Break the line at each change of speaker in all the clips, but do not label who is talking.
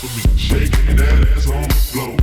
I'm losing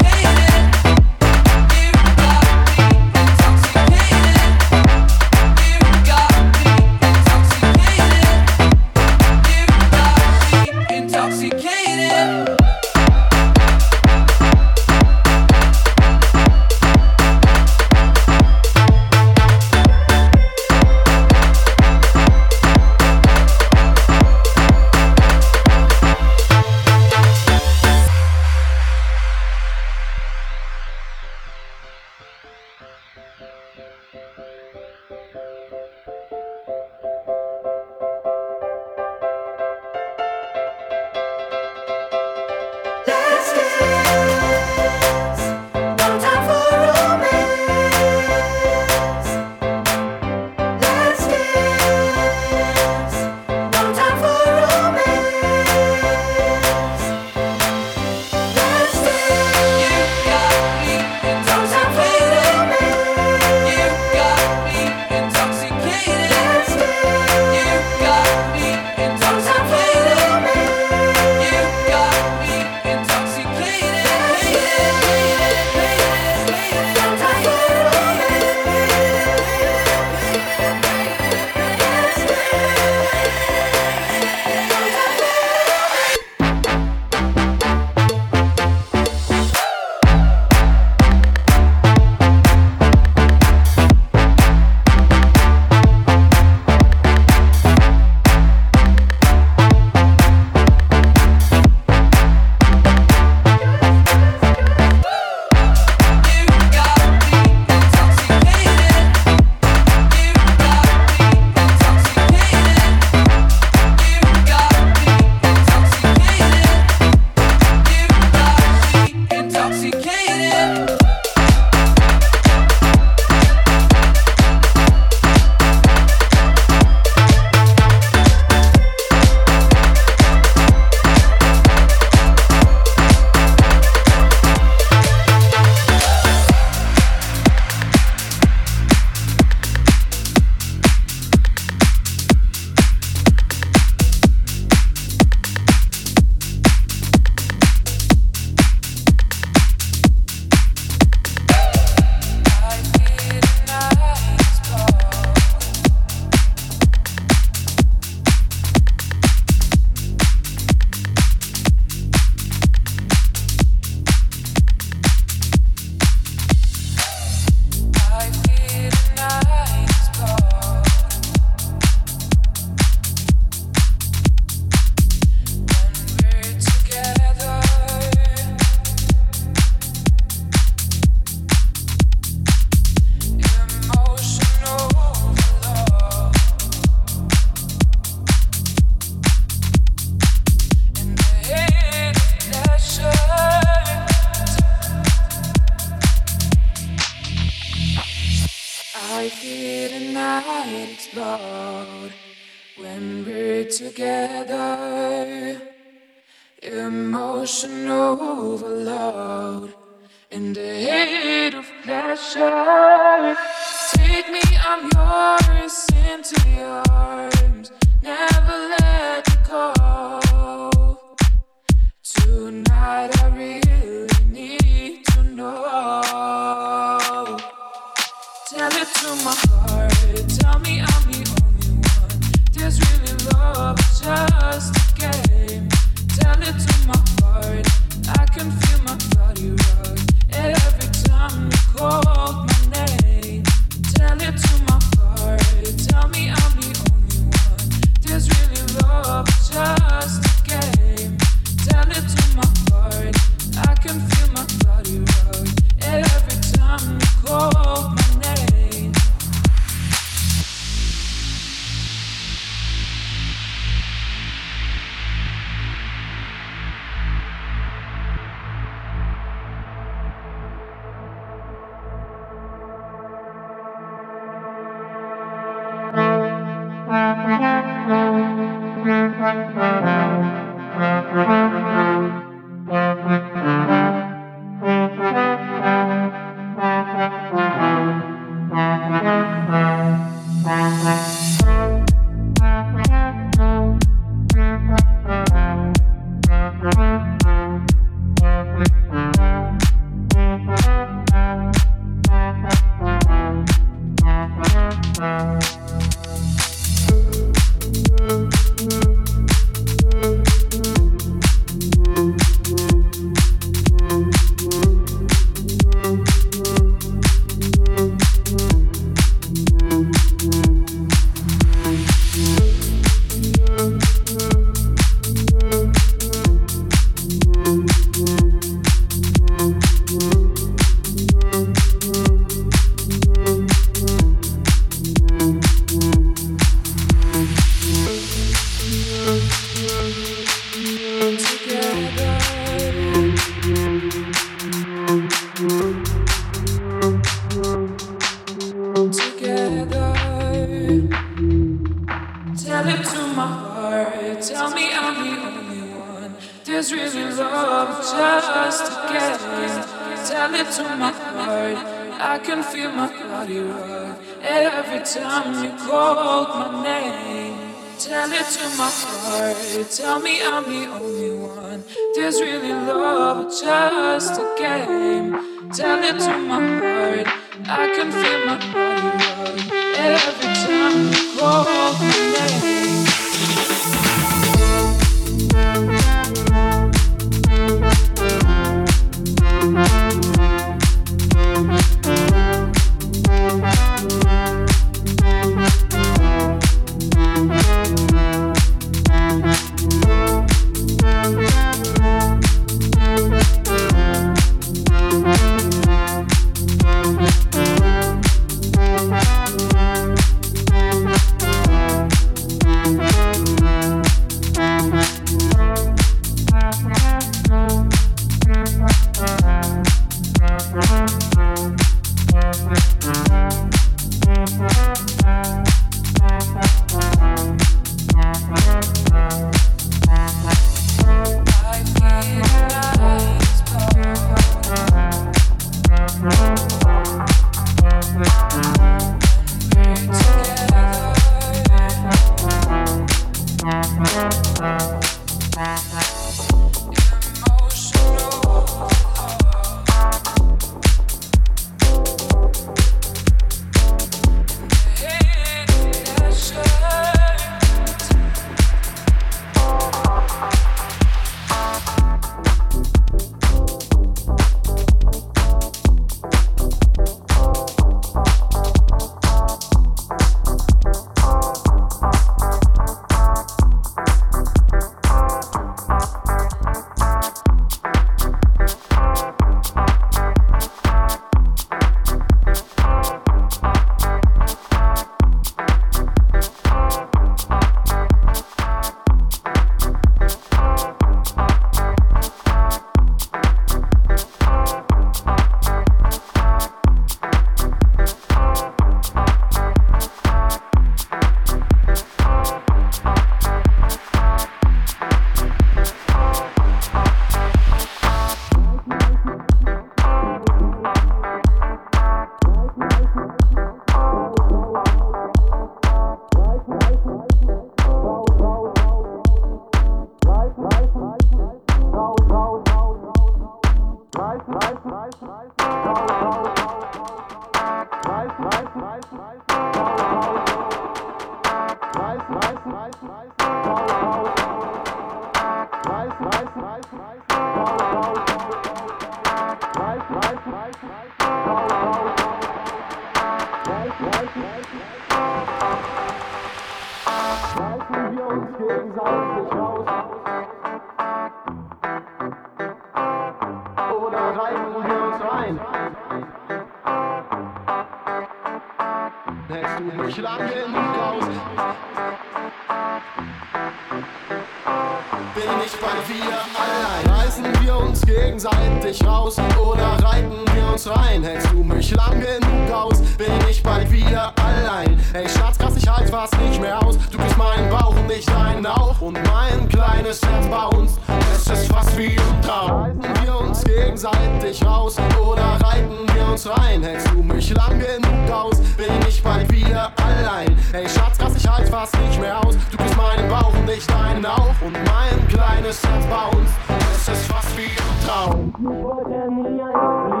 Bin ich bald wieder allein? Reißen wir uns gegenseitig raus oder reiten wir uns rein? Hältst du mich lang genug aus? Bin ich bald wieder allein? Ey Schatz, krass, ich halt fast nicht mehr aus. Du bist mein Bauch und nicht dein Bauch und mein kleines Herz bei uns. Es ist fast wie ein Traum. Reißen wir uns gegenseitig raus oder reiten wir uns rein? Hältst du mich lang genug aus? Bin ich bald wieder allein? Ey Schatz, krass, ich halt fast nicht mehr aus. Du bist mein Bauch und nicht dein Bauch und mein kleines Herz bei uns. Es ist fast wie ein Traum.
Ich wollte nie ein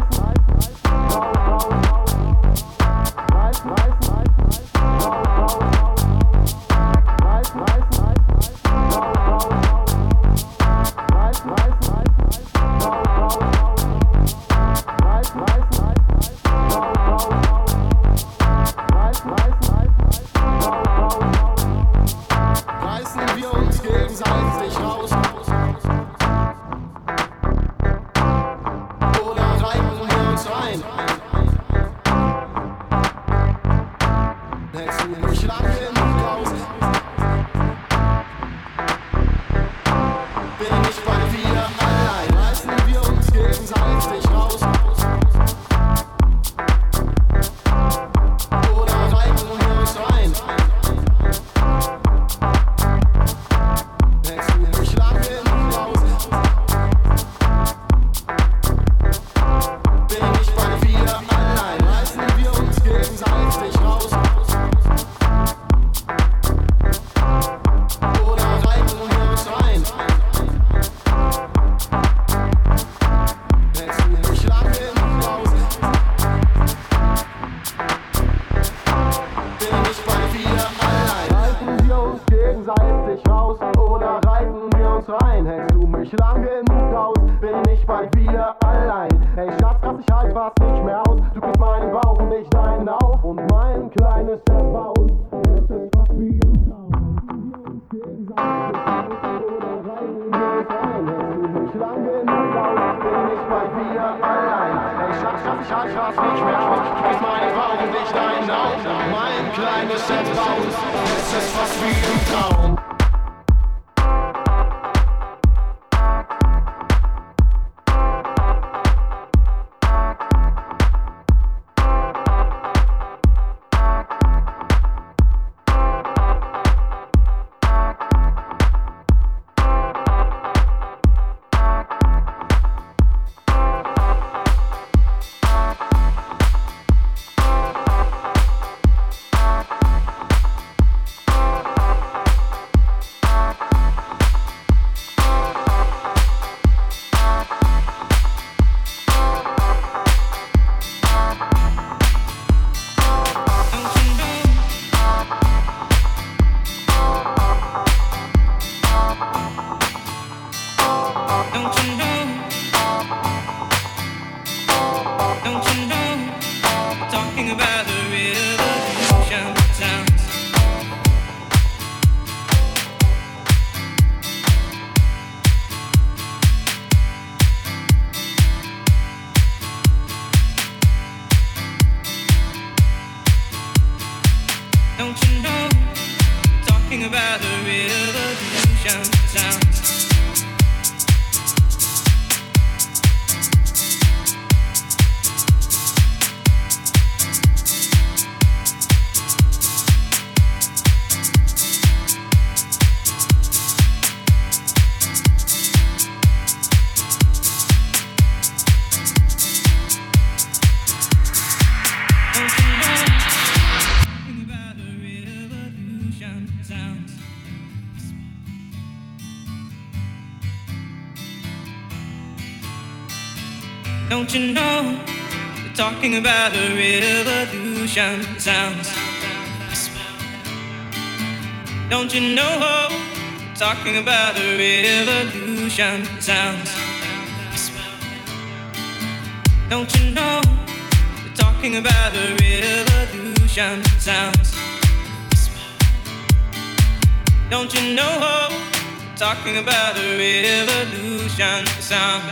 schaff's nicht mehr, bis meine Augen dich einlaufen. Mein kleines Set baut, es ist fast wie im Traum.
Talking about a revolution sounds. Don't you know? Talking about a revolution sounds. Don't you know? Talking about a revolution sounds. Don't you know? Talking about a revolution sounds.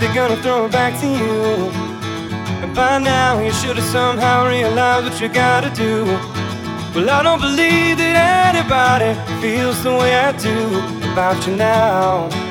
They're gonna throw it back to you. And by now, you should have somehow realized what you gotta do. Well, I don't believe that anybody feels the way I do about you now.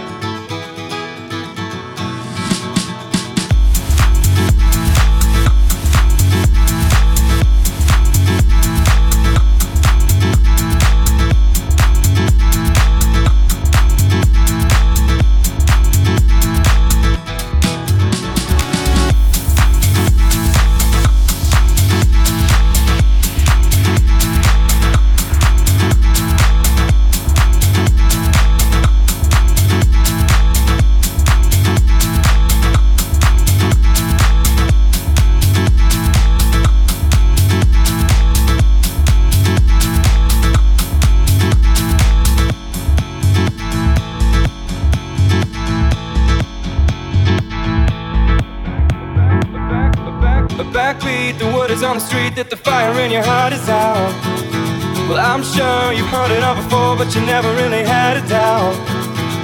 But you never really had a doubt.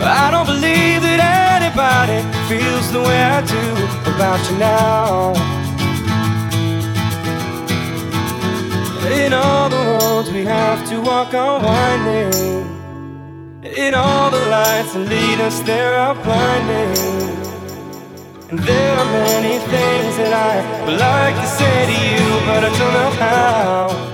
I don't believe that anybody feels the way I do about you now. In all the roads we have to walk on winding. In all the lights that lead us there are blinding. And there are many things that I would like to say to you, but I don't know how.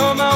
You're my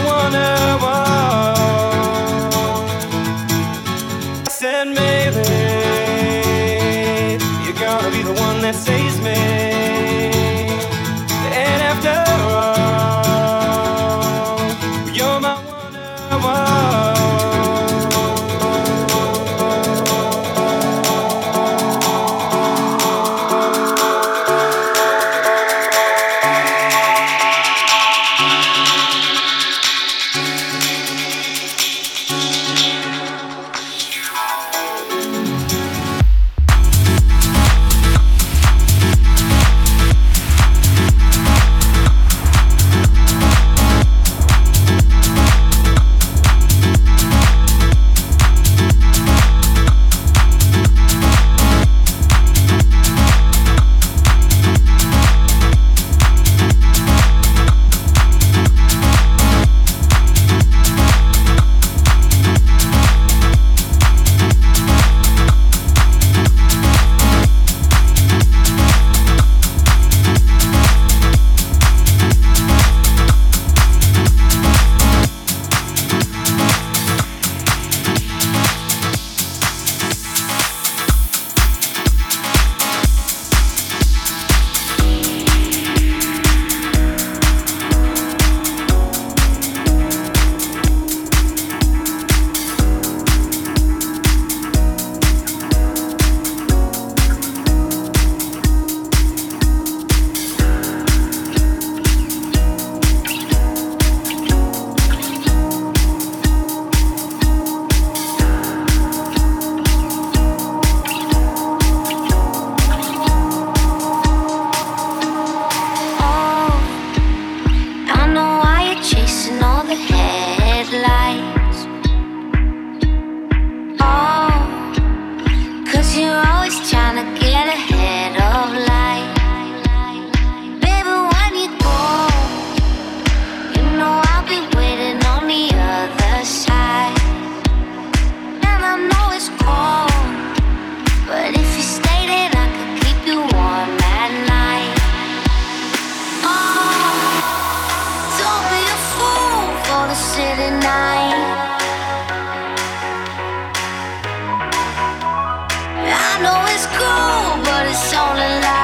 it's only